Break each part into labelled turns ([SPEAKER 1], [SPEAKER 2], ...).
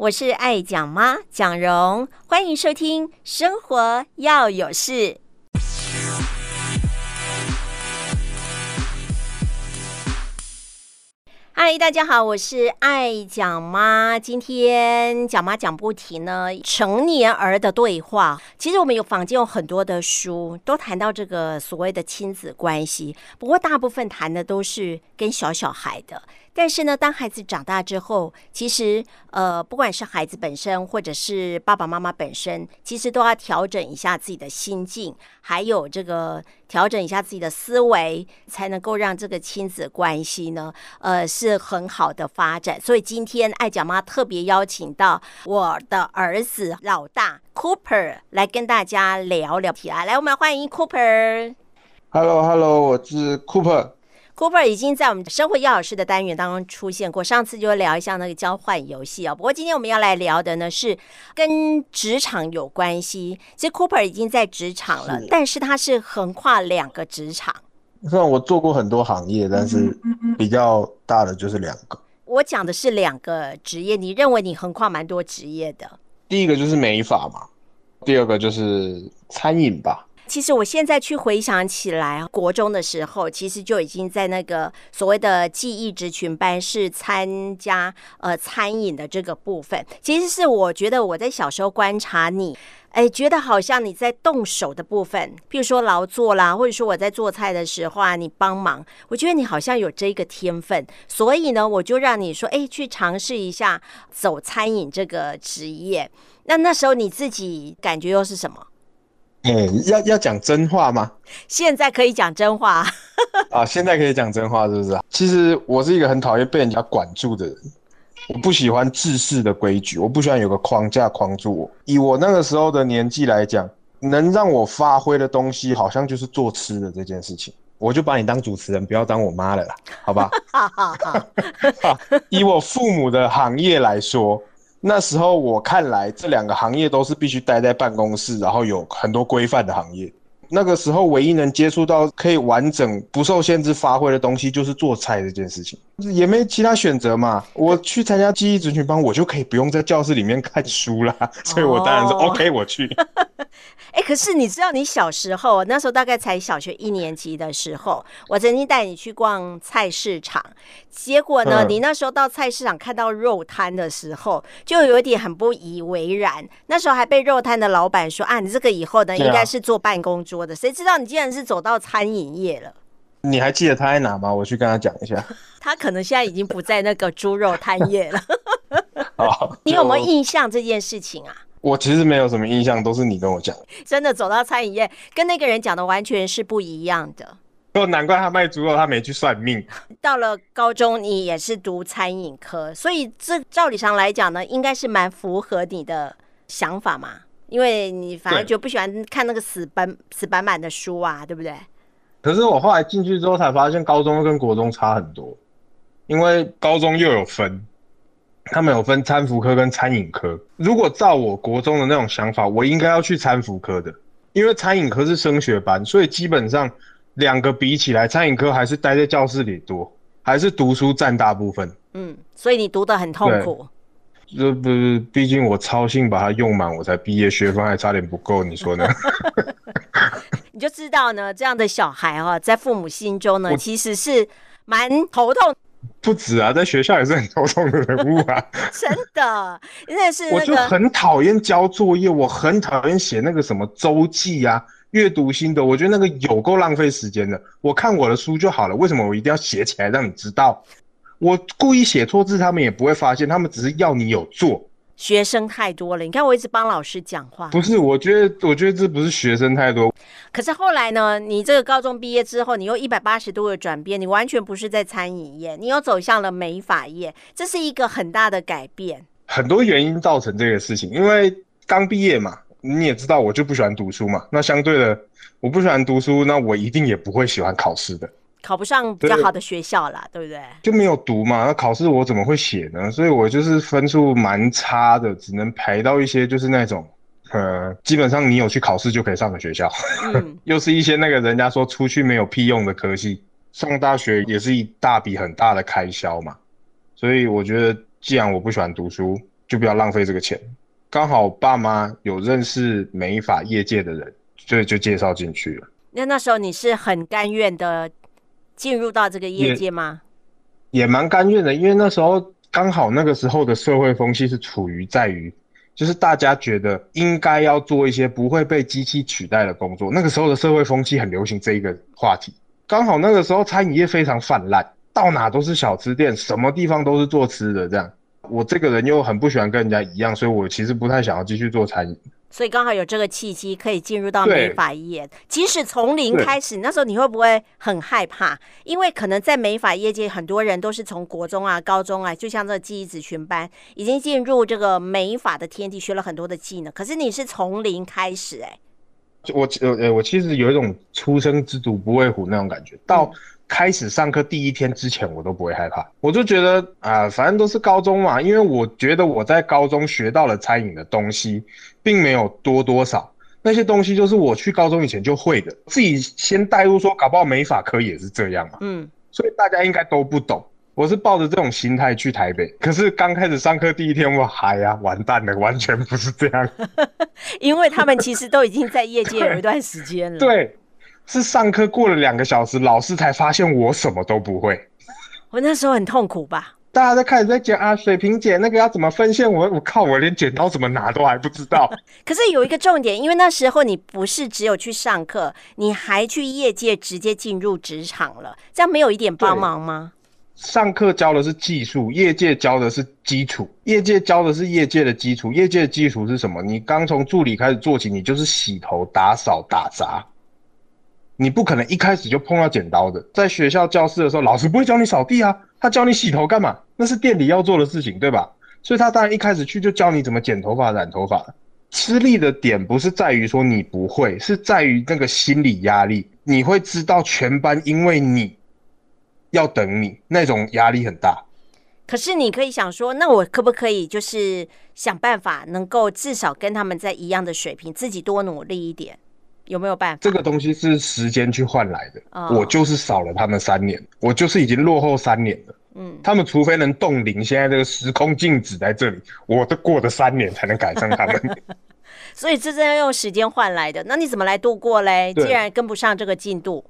[SPEAKER 1] 我是爱讲妈蒋蓉，欢迎收听《生活要有事》。嗨，大家好，我是爱讲妈。今天讲妈讲不停呢，成年儿的对话。其实我们有坊间有很多的书，都谈到这个所谓的亲子关系，不过大部分谈的都是跟小小孩的。但是呢，当孩子长大之后，其实呃，不管是孩子本身，或者是爸爸妈妈本身，其实都要调整一下自己的心境，还有这个调整一下自己的思维，才能够让这个亲子关系呢，呃，是很好的发展。所以今天爱讲妈特别邀请到我的儿子老大 Cooper 来跟大家聊聊起来。来，我们欢迎 Cooper。
[SPEAKER 2] Hello，Hello，我是 Cooper。
[SPEAKER 1] Cooper 已经在我们生活要有事的单元当中出现过，上次就聊一下那个交换游戏哦。不过今天我们要来聊的呢是跟职场有关系。其实 Cooper 已经在职场了，是但是他是横跨两个职场。
[SPEAKER 2] 虽然我做过很多行业，但是比较大的就是两个。
[SPEAKER 1] 我讲的是两个职业，你认为你横跨蛮多职业的？
[SPEAKER 2] 第一个就是美发嘛，第二个就是餐饮吧。
[SPEAKER 1] 其实我现在去回想起来，国中的时候，其实就已经在那个所谓的记忆职群班是参加呃餐饮的这个部分。其实是我觉得我在小时候观察你，哎，觉得好像你在动手的部分，譬如说劳作啦，或者说我在做菜的时候啊，你帮忙，我觉得你好像有这个天分，所以呢，我就让你说，哎，去尝试一下走餐饮这个职业。那那时候你自己感觉又是什么？
[SPEAKER 2] 哎、嗯，要要讲真话吗？
[SPEAKER 1] 现在可以讲真话
[SPEAKER 2] 啊！现在可以讲真话，是不是？其实我是一个很讨厌被人家管住的人，我不喜欢制式的规矩，我不喜欢有个框架框住我。以我那个时候的年纪来讲，能让我发挥的东西，好像就是做吃的这件事情。我就把你当主持人，不要当我妈了啦，好吧？以我父母的行业来说。那时候我看来，这两个行业都是必须待在办公室，然后有很多规范的行业。那个时候唯一能接触到可以完整不受限制发挥的东西，就是做菜这件事情，也没其他选择嘛。我去参加技艺职群班，我就可以不用在教室里面看书啦，所以我当然是 OK，我去。
[SPEAKER 1] 哎，可是你知道，你小时候那时候大概才小学一年级的时候，我曾经带你去逛菜市场，结果呢，你那时候到菜市场看到肉摊的时候，就有点很不以为然。那时候还被肉摊的老板说啊，你这个以后呢，应该是坐办公桌的。谁知道你竟然是走到餐饮业了？
[SPEAKER 2] 你还记得他在哪吗？我去跟他讲一下。
[SPEAKER 1] 他可能现在已经不在那个猪肉摊业了。好，你有没有印象这件事情啊？
[SPEAKER 2] 我其实没有什么印象，都是你跟我讲。
[SPEAKER 1] 真的走到餐饮业，跟那个人讲的完全是不一样的。
[SPEAKER 2] 哦，难怪他卖猪肉，他没去算命。
[SPEAKER 1] 到了高中，你也是读餐饮科，所以这照理上来讲呢，应该是蛮符合你的想法嘛。因为你反而就不喜欢看那个死板死板板的书啊，对不对？
[SPEAKER 2] 可是我后来进去之后才发现，高中跟国中差很多，因为高中又有分。他们有分餐服科跟餐饮科。如果照我国中的那种想法，我应该要去餐服科的，因为餐饮科是升学班，所以基本上两个比起来，餐饮科还是待在教室里多，还是读书占大部分。嗯，
[SPEAKER 1] 所以你读得很痛苦。
[SPEAKER 2] 这不是，毕竟我操性把它用满，我才毕业，学分还差点不够，你说呢？
[SPEAKER 1] 你就知道呢，这样的小孩哈、哦，在父母心中呢，其实是蛮头痛。
[SPEAKER 2] 不止啊，在学校也是很头痛的人物啊！
[SPEAKER 1] 真的，真的是、那个、
[SPEAKER 2] 我就很讨厌交作业，我很讨厌写那个什么周记啊、阅读心得，我觉得那个有够浪费时间的。我看我的书就好了，为什么我一定要写起来让你知道？我故意写错字，他们也不会发现，他们只是要你有做。
[SPEAKER 1] 学生太多了，你看我一直帮老师讲话。
[SPEAKER 2] 不是，我觉得，我觉得这不是学生太多。
[SPEAKER 1] 可是后来呢？你这个高中毕业之后，你又一百八十度的转变，你完全不是在餐饮业，你又走向了美发业，这是一个很大的改变。
[SPEAKER 2] 很多原因造成这个事情，因为刚毕业嘛，你也知道，我就不喜欢读书嘛。那相对的，我不喜欢读书，那我一定也不会喜欢考试的。
[SPEAKER 1] 考不上比较好的学校啦，对，对不对？
[SPEAKER 2] 就没有读嘛，那考试我怎么会写呢？所以我就是分数蛮差的，只能排到一些就是那种，呃，基本上你有去考试就可以上的学校，嗯、又是一些那个人家说出去没有屁用的科系，上大学也是一大笔很大的开销嘛。所以我觉得，既然我不喜欢读书，就不要浪费这个钱。刚好爸妈有认识美法业界的人，所以就介绍进去了。
[SPEAKER 1] 那那时候你是很甘愿的进入到这个业界吗？
[SPEAKER 2] 也蛮甘愿的，因为那时候刚好那个时候的社会风气是处于在于，就是大家觉得应该要做一些不会被机器取代的工作。那个时候的社会风气很流行这一个话题。刚好那个时候餐饮业非常泛滥，到哪都是小吃店，什么地方都是做吃的这样。我这个人又很不喜欢跟人家一样，所以我其实不太想要继续做餐饮。
[SPEAKER 1] 所以刚好有这个契机可以进入到美发业，即使从零开始，那时候你会不会很害怕？因为可能在美发业界，很多人都是从国中啊、高中啊，就像这个技艺子群班，已经进入这个美发的天地，学了很多的技能。可是你是从零开始，哎，
[SPEAKER 2] 我呃我其实有一种初生之犊不畏虎那种感觉，到。嗯。开始上课第一天之前，我都不会害怕，我就觉得啊、呃，反正都是高中嘛，因为我觉得我在高中学到了餐饮的东西，并没有多多少，那些东西就是我去高中以前就会的，自己先带入说，搞不好美法科也是这样嘛，嗯，所以大家应该都不懂，我是抱着这种心态去台北，可是刚开始上课第一天，我嗨呀，完蛋了，完全不是这样，
[SPEAKER 1] 因为他们其实都已经在业界有一段时间了，
[SPEAKER 2] 对。对是上课过了两个小时，老师才发现我什么都不会。
[SPEAKER 1] 我那时候很痛苦吧？
[SPEAKER 2] 大家在开始在讲啊，水瓶姐那个要怎么分线？我我靠，我连剪刀怎么拿都还不知道。
[SPEAKER 1] 可是有一个重点，因为那时候你不是只有去上课，你还去业界直接进入职场了，这样没有一点帮忙吗？
[SPEAKER 2] 上课教的是技术，业界教的是基础。业界教的是业界的基础，业界的基础是什么？你刚从助理开始做起，你就是洗头、打扫、打杂。你不可能一开始就碰到剪刀的。在学校教室的时候，老师不会教你扫地啊，他教你洗头干嘛？那是店里要做的事情，对吧？所以他当然一开始去就教你怎么剪头发、染头发。吃力的点不是在于说你不会，是在于那个心理压力。你会知道全班因为你要等你，那种压力很大。
[SPEAKER 1] 可是你可以想说，那我可不可以就是想办法能够至少跟他们在一样的水平，自己多努力一点？有没有办法？
[SPEAKER 2] 这个东西是时间去换来的。Oh. 我就是少了他们三年，我就是已经落后三年了。嗯，他们除非能冻龄，现在这个时空静止在这里，我都过了三年才能赶上他们。
[SPEAKER 1] 所以这是要用时间换来的。那你怎么来度过嘞？既然跟不上这个进度，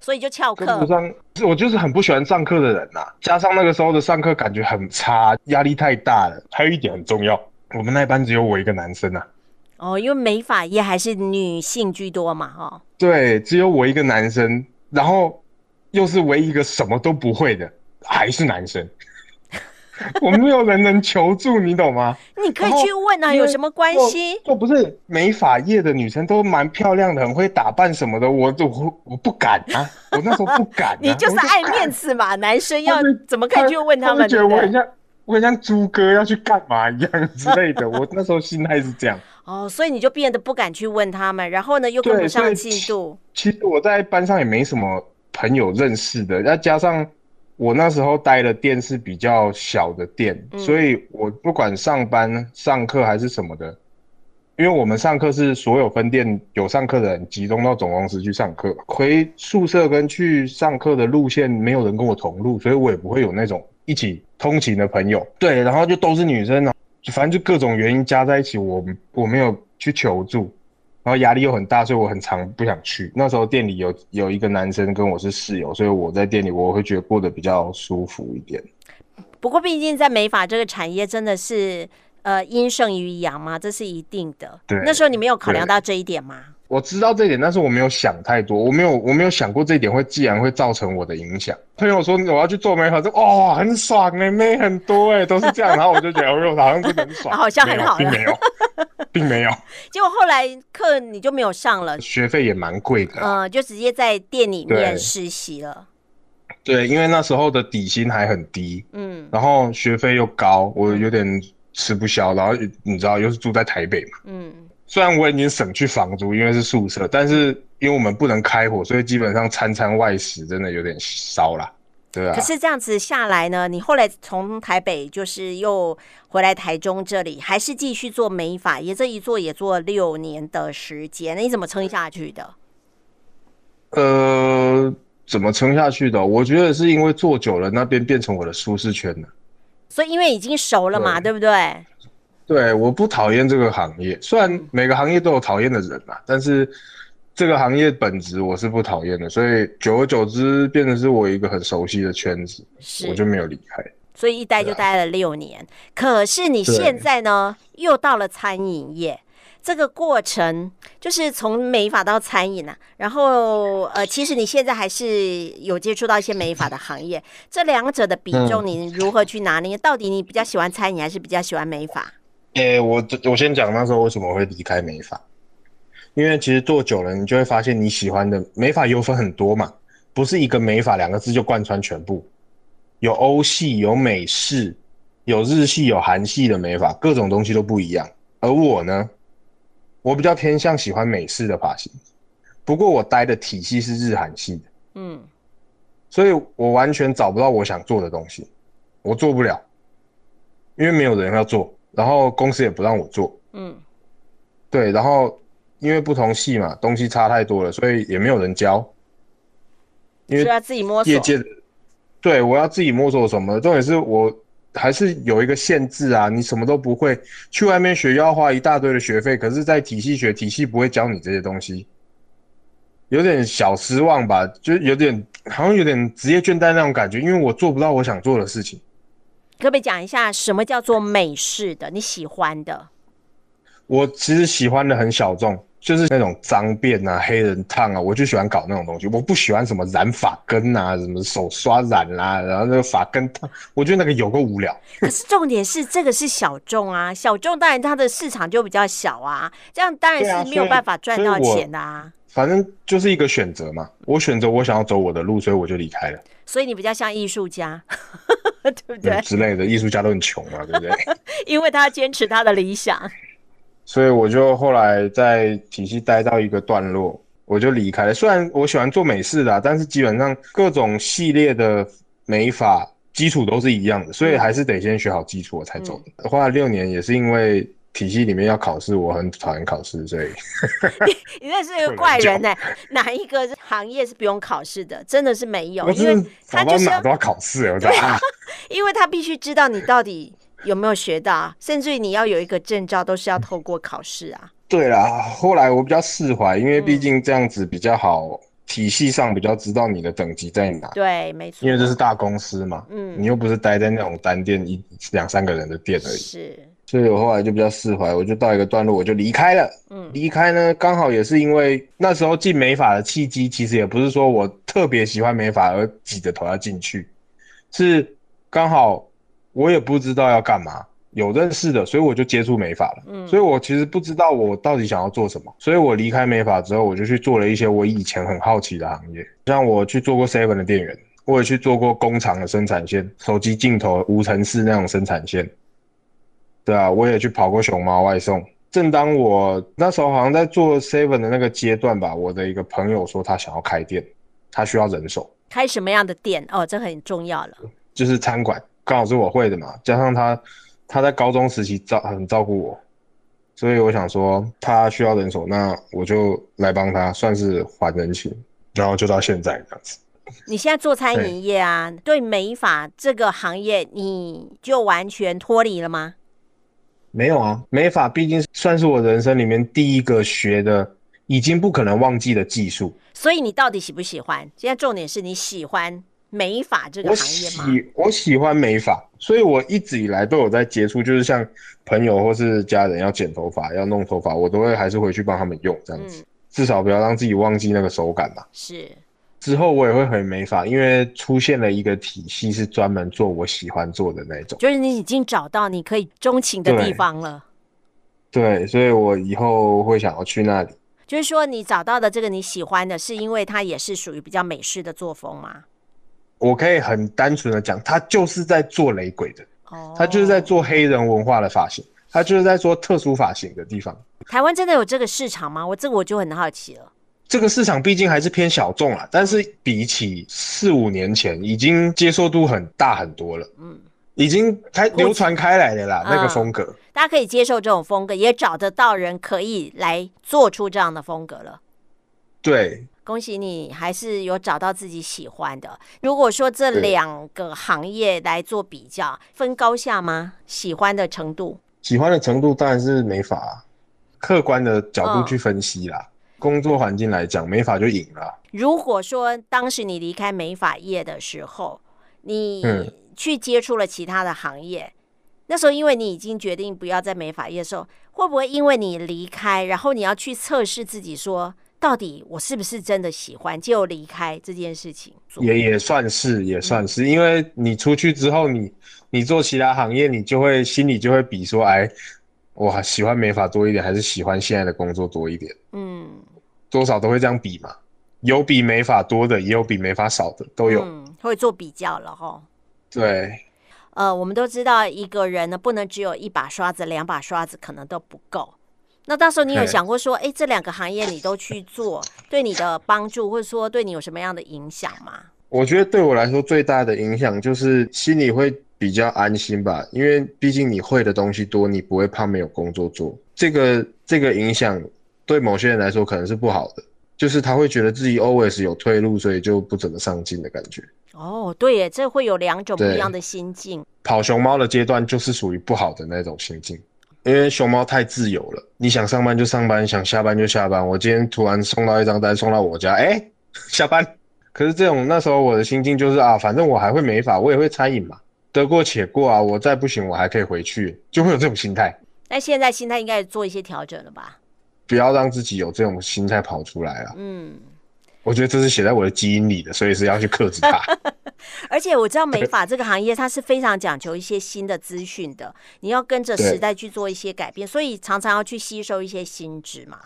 [SPEAKER 1] 所以就翘课。跟不上，
[SPEAKER 2] 我就是很不喜欢上课的人呐、啊。加上那个时候的上课感觉很差，压力太大了。还有一点很重要，我们那班只有我一个男生啊。
[SPEAKER 1] 哦，因为美发业还是女性居多嘛，哈。
[SPEAKER 2] 对，只有我一个男生，然后又是唯一一个什么都不会的，还是男生。我没有人能求助，你懂吗？
[SPEAKER 1] 你可以去问啊，有什么关系？
[SPEAKER 2] 我不是美发业的女生都蛮漂亮的，很会打扮什么的，我我我不敢啊，我那时候不敢、啊。
[SPEAKER 1] 你就是爱面子嘛，男生要怎么可以去问他们？
[SPEAKER 2] 觉得我很像，我很像猪哥要去干嘛一样之类的。我那时候心态是这样。
[SPEAKER 1] 哦，所以你就变得不敢去问他们，然后呢又跟不上进度。
[SPEAKER 2] 其实我在班上也没什么朋友认识的，再加上我那时候待的店是比较小的店，嗯，所以我不管上班、上课还是什么的，因为我们上课是所有分店有上课的人集中到总公司去上课，回宿舍跟去上课的路线没有人跟我同路，所以我也不会有那种一起通勤的朋友。对，然后就都是女生呢。反正就各种原因加在一起，我我没有去求助，然后压力又很大，所以我很常不想去。那时候店里有有一个男生跟我是室友，所以我在店里我会觉得过得比较舒服一点。
[SPEAKER 1] 不过毕竟在美发这个产业真的是呃阴盛于阳嘛，这是一定的。对，那时候你没有考量到这一点吗？
[SPEAKER 2] 我知道这一点，但是我没有想太多，我没有我没有想过这一点会既然会造成我的影响。朋友说我要去做美发，说哦很爽哎、欸，妹很多哎、欸，都是这样，然后我就觉得哦好像是很爽，
[SPEAKER 1] 好像很好，
[SPEAKER 2] 并没有，并没有。
[SPEAKER 1] 结果后来课你就没有上了，
[SPEAKER 2] 学费也蛮贵的，
[SPEAKER 1] 嗯，就直接在店里面实习了。
[SPEAKER 2] 对，因为那时候的底薪还很低，嗯，然后学费又高，我有点吃不消，然后你知道又是住在台北嘛，嗯。虽然我已经省去房租，因为是宿舍，但是因为我们不能开火，所以基本上餐餐外食真的有点烧啦，对啊。
[SPEAKER 1] 可是这样子下来呢，你后来从台北就是又回来台中这里，还是继续做美发，也这一做也做六年的时间，那你怎么撑下去的？
[SPEAKER 2] 呃，怎么撑下去的？我觉得是因为做久了，那边变成我的舒适圈了。
[SPEAKER 1] 所以因为已经熟了嘛，对，对不对？
[SPEAKER 2] 对，我不讨厌这个行业，虽然每个行业都有讨厌的人嘛，但是这个行业本质我是不讨厌的，所以久而久之变成是我一个很熟悉的圈子，我就没有离开。
[SPEAKER 1] 所以一待就待了六年，啊、可是你现在呢，又到了餐饮业。这个过程就是从美发到餐饮啊，然后呃，其实你现在还是有接触到一些美发的行业，这两者的比重你如何去拿捏？嗯、到底你比较喜欢餐饮还是比较喜欢美发？
[SPEAKER 2] 诶，我我先讲那时候为什么会离开美发，因为其实做久了，你就会发现你喜欢的美发有分很多嘛，不是一个美发两个字就贯穿全部，有欧系、有美式、有日系、有韩系的美发，各种东西都不一样。而我呢？我比较偏向喜欢美式的发型，不过我待的体系是日韩系的，嗯，所以我完全找不到我想做的东西，我做不了，因为没有人要做，然后公司也不让我做，嗯，对，然后因为不同系嘛，东西差太多了，所以也没有人教，
[SPEAKER 1] 因为要自己摸索，业界的，
[SPEAKER 2] 对，我要自己摸索什么，重点是我。还是有一个限制啊，你什么都不会，去外面学要花一大堆的学费，可是，在体系学，体系不会教你这些东西，有点小失望吧，就有点好像有点职业倦怠那种感觉，因为我做不到我想做的事情。
[SPEAKER 1] 可不可以讲一下什么叫做美式的？你喜欢的？
[SPEAKER 2] 我其实喜欢的很小众。就是那种脏辫啊、黑人烫啊，我就喜欢搞那种东西。我不喜欢什么染发根啊、什么手刷染啦、啊，然后那个发根烫，我觉得那个有够无聊。
[SPEAKER 1] 可是重点是这个是小众啊，小众当然它的市场就比较小啊，这样当然是没有办法赚到钱的啊。
[SPEAKER 2] 反正就是一个选择嘛，我选择我想要走我的路，所以我就离开了。
[SPEAKER 1] 所以你比较像艺术家，对不对？
[SPEAKER 2] 之类的艺术家都很穷嘛，对不对？
[SPEAKER 1] 因为他坚持他的理想。
[SPEAKER 2] 所以我就后来在体系待到一个段落，我就离开了。虽然我喜欢做美式的啊，但是基本上各种系列的美法基础都是一样的，所以还是得先学好基础我才走的。花了六年也是因为体系里面要考试，我很讨厌考试，所以
[SPEAKER 1] 你你这是一个怪人呢、欸？哪一个行业是不用考试的？真的是没有，因为他就是
[SPEAKER 2] 哪都要考试，我对啊，
[SPEAKER 1] 因为他必须知道你到底。有没有学到？甚至于你要有一个证照，都是要透过考试啊。
[SPEAKER 2] 对啦，后来我比较释怀，因为毕竟这样子比较好，嗯、体系上比较知道你的等级在哪。
[SPEAKER 1] 对，没错。
[SPEAKER 2] 因为这是大公司嘛，嗯，你又不是待在那种单店一两三个人的店而已。
[SPEAKER 1] 是。
[SPEAKER 2] 所以我后来就比较释怀，我就到一个段落，我就离开了。嗯，离开呢，刚好也是因为那时候进美法的契机，其实也不是说我特别喜欢美法而挤着头要进去，是刚好。我也不知道要干嘛，有认识的，所以我就接触美发了。嗯，所以我其实不知道我到底想要做什么，所以我离开美发之后，我就去做了一些我以前很好奇的行业，像我去做过 Seven 的店员，我也去做过工厂的生产线，手机镜头无尘室那种生产线。对啊，我也去跑过熊猫外送。正当我那时候好像在做 Seven 的那个阶段吧，我的一个朋友说他想要开店，他需要人手。
[SPEAKER 1] 开什么样的店？哦，这很重要了。
[SPEAKER 2] 就是餐馆。刚好是我会的嘛，加上他，他在高中时期照很照顾我，所以我想说他需要人手，那我就来帮他，算是还人情，然后就到现在这样子。
[SPEAKER 1] 你现在做餐饮业啊，对，对美发这个行业，你就完全脱离了吗？
[SPEAKER 2] 没有啊，美发毕竟算是我人生里面第一个学的，已经不可能忘记的技术。
[SPEAKER 1] 所以你到底喜不喜欢？现在重点是你喜欢。美发这个行业吗？我喜
[SPEAKER 2] 我喜欢美发，所以我一直以来都有在接触，就是像朋友或是家人要剪头发、要弄头发，我都会还是回去帮他们用这样子，嗯、至少不要让自己忘记那个手感吧。
[SPEAKER 1] 是。
[SPEAKER 2] 之后我也会回美发，因为出现了一个体系是专门做我喜欢做的那种，
[SPEAKER 1] 就是你已经找到你可以钟情的地方了。
[SPEAKER 2] 对。对，所以我以后会想要去那里。
[SPEAKER 1] 就是说，你找到的这个你喜欢的，是因为它也是属于比较美式的作风吗？
[SPEAKER 2] 我可以很单纯的讲，他就是在做雷鬼的，他就是在做黑人文化的发型，他就是在做特殊发型的地方。
[SPEAKER 1] 台湾真的有这个市场吗？我这个我就很好奇了。
[SPEAKER 2] 这个市场毕竟还是偏小众啦，但是比起四五年前，已经接受度很大很多了。嗯，已经开流传开来的啦，那个风格，
[SPEAKER 1] 大家可以接受这种风格，也找得到人可以来做出这样的风格了。
[SPEAKER 2] 对。
[SPEAKER 1] 恭喜你，还是有找到自己喜欢的。如果说这两个行业来做比较，分高下吗？喜欢的程度？
[SPEAKER 2] 喜欢的程度当然是美发，客观的角度去分析啦。嗯、工作环境来讲，美发就赢了。
[SPEAKER 1] 如果说当时你离开美发业的时候，你去接触了其他的行业，嗯、那时候因为你已经决定不要在美发业的时候，会不会因为你离开，然后你要去测试自己说，到底我是不是真的喜欢就离开这件事情？
[SPEAKER 2] 也也算是，也算是，嗯、因为你出去之后你。你做其他行业，你就会心里就会比说，哎，我喜欢美发多一点，还是喜欢现在的工作多一点？嗯，多少都会这样比嘛。有比美发多的，也有比美发少的，都有。嗯，
[SPEAKER 1] 会做比较了哈。
[SPEAKER 2] 对。
[SPEAKER 1] 呃，我们都知道一个人呢，不能只有一把刷子，两把刷子可能都不够。那到时候你有想过说，哎，这两个行业你都去做，对你的帮助，或者说对你有什么样的影响吗？
[SPEAKER 2] 我觉得对我来说最大的影响就是心里会。比较安心吧，因为毕竟你会的东西多，你不会怕没有工作做。这个这个影响对某些人来说可能是不好的，就是他会觉得自己 always 有退路，所以就不怎么上进的感觉。
[SPEAKER 1] 哦，对耶，这会有两种不一样的心境。
[SPEAKER 2] 跑熊猫的阶段就是属于不好的那种心境，因为熊猫太自由了，你想上班就上班，想下班就下班。我今天突然送到一张单送到我家，哎，下班。可是这种那时候我的心境就是啊，反正我还会美发，我也会餐饮嘛。得过且过啊，我再不行，我还可以回去，就会有这种心态。
[SPEAKER 1] 那现在心态应该做一些调整了吧？
[SPEAKER 2] 不要让自己有这种心态跑出来了。嗯，我觉得这是写在我的基因里的，所以是要去克制它。
[SPEAKER 1] 而且我知道美发这个行业，它是非常讲求一些新的资讯的，你要跟着时代去做一些改变，所以常常要去吸收一些新知嘛。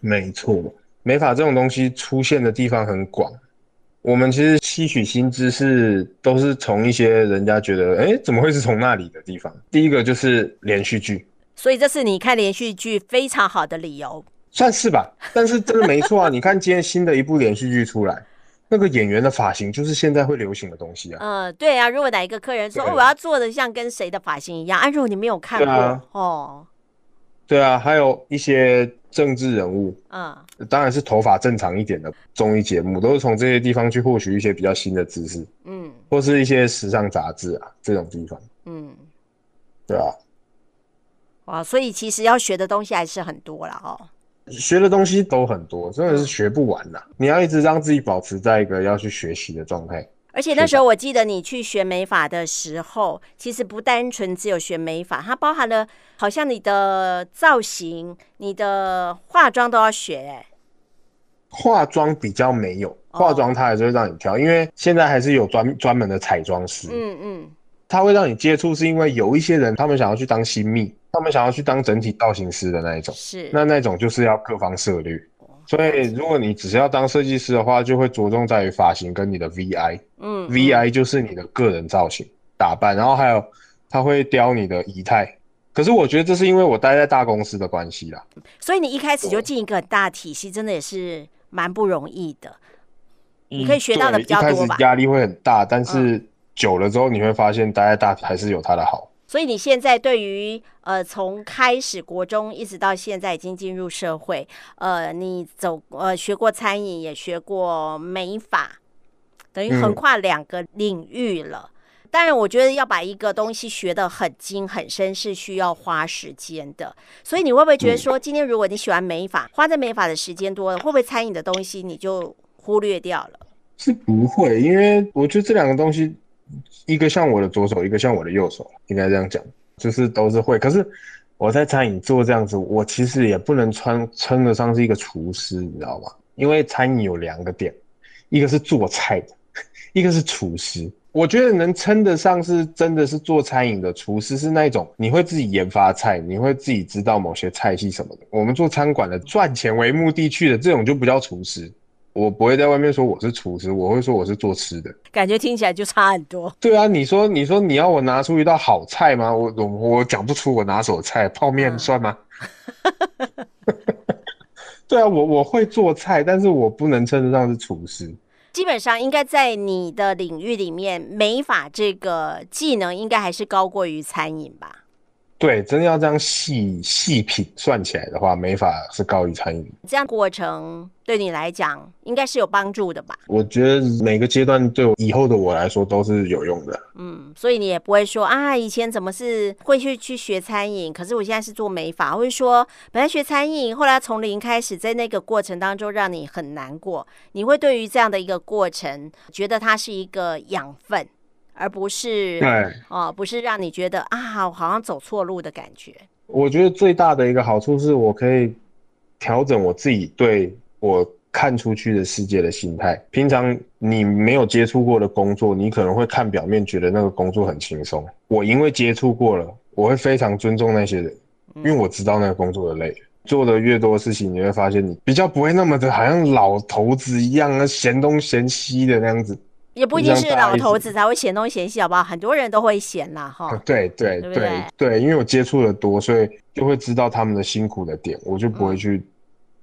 [SPEAKER 2] 没错，美发这种东西出现的地方很广。我们其实吸取新知识都是从一些人家觉得，哎，怎么会是从那里的地方？第一个就是连续剧，
[SPEAKER 1] 所以这是你看连续剧非常好的理由，
[SPEAKER 2] 算是吧。但是真的没错啊，你看今天新的一部连续剧出来，那个演员的发型就是现在会流行的东西啊。
[SPEAKER 1] 嗯，对啊。如果哪一个客人说，哦，我要做的像跟谁的发型一样，啊，如果你没有看过，啊哦。
[SPEAKER 2] 对啊，还有一些政治人物，嗯，当然是头发正常一点的综艺节目，都是从这些地方去获取一些比较新的知识，嗯，或是一些时尚杂志啊这种地方，嗯，对啊，
[SPEAKER 1] 哇，所以其实要学的东西还是很多了哦，
[SPEAKER 2] 学的东西都很多，真的是学不完啦，嗯，你要一直让自己保持在一个要去学习的状态。
[SPEAKER 1] 而且那时候我记得你去学美法的时候，其实不单纯只有学美法，它包含了好像你的造型、你的化妆都要学。哎，
[SPEAKER 2] 化妆比较没有，化妆它还是会让你挑，哦、因为现在还是有专专门的彩妆师。嗯嗯，他会让你接触，是因为有一些人他们想要去当新密，他们想要去当整体造型师的那一种。是，那那种就是要各方涉略。所以，如果你只是要当设计师的话，就会着重在于发型跟你的 VI。嗯，VI 就是你的个人造型打扮，然后还有他会雕你的仪态。可是我觉得这是因为我待在大公司的关系啦。
[SPEAKER 1] 所以你一开始就进一个很大体系，真的也是蛮不容易的。你可以学到的比较多吧？
[SPEAKER 2] 压力会很大，但是久了之后你会发现待在大还是有它的好。
[SPEAKER 1] 所以你现在对于呃，从开始国中一直到现在已经进入社会，呃，你走呃学过餐饮，也学过美法，等于横跨两个领域了。嗯、当然，我觉得要把一个东西学得很精很深是需要花时间的。所以你会不会觉得说，今天如果你喜欢美法，花在美法的时间多了，会不会餐饮的东西你就忽略掉了？
[SPEAKER 2] 是不会，因为我觉得这两个东西。一个像我的左手，一个像我的右手，应该这样讲，就是都是会。可是我在餐饮做这样子，我其实也不能称称得上是一个厨师，你知道吗？因为餐饮有两个点，一个是做菜的，一个是厨师。我觉得能称得上是真的是做餐饮的厨师，是那种你会自己研发菜，你会自己知道某些菜系什么的。我们做餐馆的赚钱为目的去的这种就不叫厨师。我不会在外面说我是厨师，我会说我是做吃的。
[SPEAKER 1] 感觉听起来就差很多。
[SPEAKER 2] 对啊，你说你说你要我拿出一道好菜吗？我我我讲不出我拿手菜，泡面算吗？对啊，我我会做菜，但是我不能称得上是厨师。
[SPEAKER 1] 基本上应该在你的领域里面，美法这个技能应该还是高过于餐饮吧？
[SPEAKER 2] 对，真的要这样细细品算起来的话，美法是高于餐饮。
[SPEAKER 1] 这样过程对你来讲应该是有帮助的吧？
[SPEAKER 2] 我觉得每个阶段对我以后的我来说都是有用的。
[SPEAKER 1] 嗯，所以你也不会说啊，以前怎么是会去去学餐饮，可是我现在是做美发，会说本来学餐饮，后来从零开始，在那个过程当中让你很难过。你会对于这样的一个过程，觉得它是一个养分。而不是对哦，不是让你觉得啊，我好像走错路的感觉。
[SPEAKER 2] 我觉得最大的一个好处是我可以调整我自己对我看出去的世界的心态。平常你没有接触过的工作，你可能会看表面觉得那个工作很轻松。我因为接触过了，我会非常尊重那些人，因为我知道那个工作的累。做的越多事情，你会发现你比较不会那么的好像老头子一样啊，嫌东嫌西的那样子。
[SPEAKER 1] 也不一定是老头子才会嫌东嫌西，好不好？很多人都会嫌啦，哈。
[SPEAKER 2] 对对对对，对，因为我接触的多，所以就会知道他们的辛苦的点，我就不会去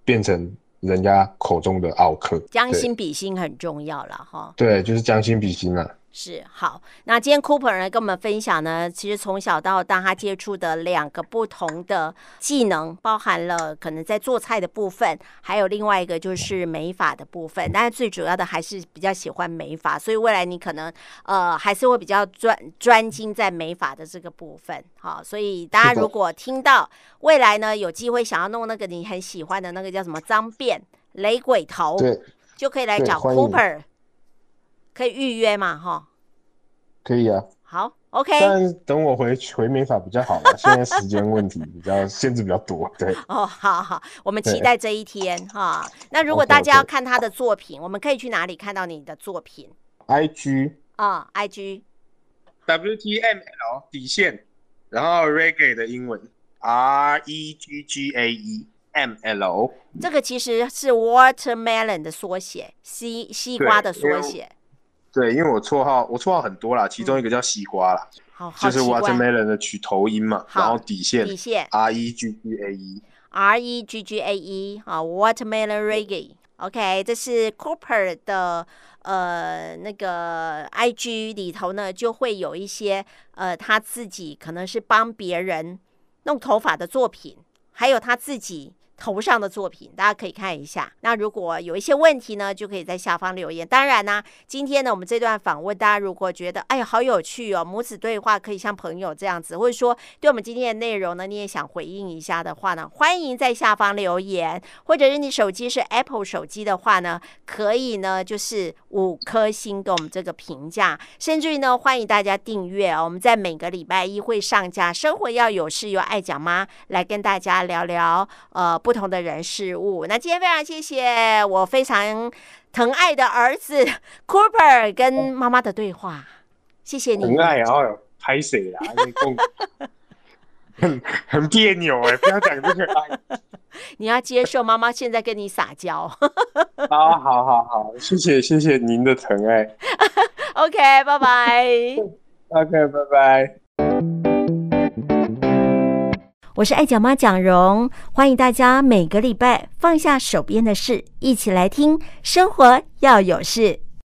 [SPEAKER 2] 变成人家口中的傲客。
[SPEAKER 1] 将心比心很重要了，哈。
[SPEAKER 2] 对，就是将心比心啊。
[SPEAKER 1] 是好，那今天 Cooper 来跟我们分享呢，其实从小到大他接触的两个不同的技能，包含了可能在做菜的部分，还有另外一个就是美发的部分。但是最主要的还是比较喜欢美发，所以未来你可能呃还是会比较专专精在美发的这个部分。好，所以大家如果听到未来呢有机会想要弄那个你很喜欢的那个叫什么脏辫雷鬼头，对，就可以来找 Cooper。可以预约嘛？哈，
[SPEAKER 2] 可以啊。
[SPEAKER 1] 好，OK。
[SPEAKER 2] 但等我回回美法比较好了，现在时间问题比较限制比较多。对。
[SPEAKER 1] 哦，好好，我们期待这一天哈。那如果大家要看他的作品，我们可以去哪里看到你的作品
[SPEAKER 2] ？IG
[SPEAKER 1] 啊，IG。
[SPEAKER 2] W T M L 底线，然后 Reggae 的英文 R E G G A E M L。
[SPEAKER 1] 这个其实是 Watermelon 的缩写，西西瓜的缩写。
[SPEAKER 2] 对，因为我绰号我绰号很多啦，其中一个叫西瓜啦，
[SPEAKER 1] 嗯、
[SPEAKER 2] 就是 watermelon 的取头音嘛，然后底线
[SPEAKER 1] 底线。
[SPEAKER 2] R E G G A E，R
[SPEAKER 1] E G G A E 啊，watermelon reggae，OK，这是 Cooper 的呃那个 I G 里头呢，就会有一些呃他自己可能是帮别人弄头发的作品，还有他自己。头上的作品，大家可以看一下。那如果有一些问题呢，就可以在下方留言。当然呢，今天呢，我们这段访问，大家如果觉得哎呀好有趣哦，母子对话可以像朋友这样子，或者说对我们今天的内容呢，你也想回应一下的话呢，欢迎在下方留言。或者是你手机是 Apple 手机的话呢，可以呢就是五颗星给我们这个评价，甚至于呢，欢迎大家订阅哦。我们在每个礼拜一会上架《生活要有事》，由爱讲妈来跟大家聊聊呃不。同的人事物，那今天非常谢谢我非常疼爱的儿子 Cooper 跟妈妈的对话，谢谢你。
[SPEAKER 2] 疼爱然后拍谁啦？很 很别扭哎，不要讲这个爱。
[SPEAKER 1] 你要接受妈妈现在跟你撒娇。
[SPEAKER 2] 好好好好，谢谢谢谢您的疼爱。
[SPEAKER 1] OK，拜拜。
[SPEAKER 2] OK，拜拜。
[SPEAKER 1] 我是爱讲妈蒋蓉，欢迎大家每个礼拜放下手边的事，一起来听生活要有事。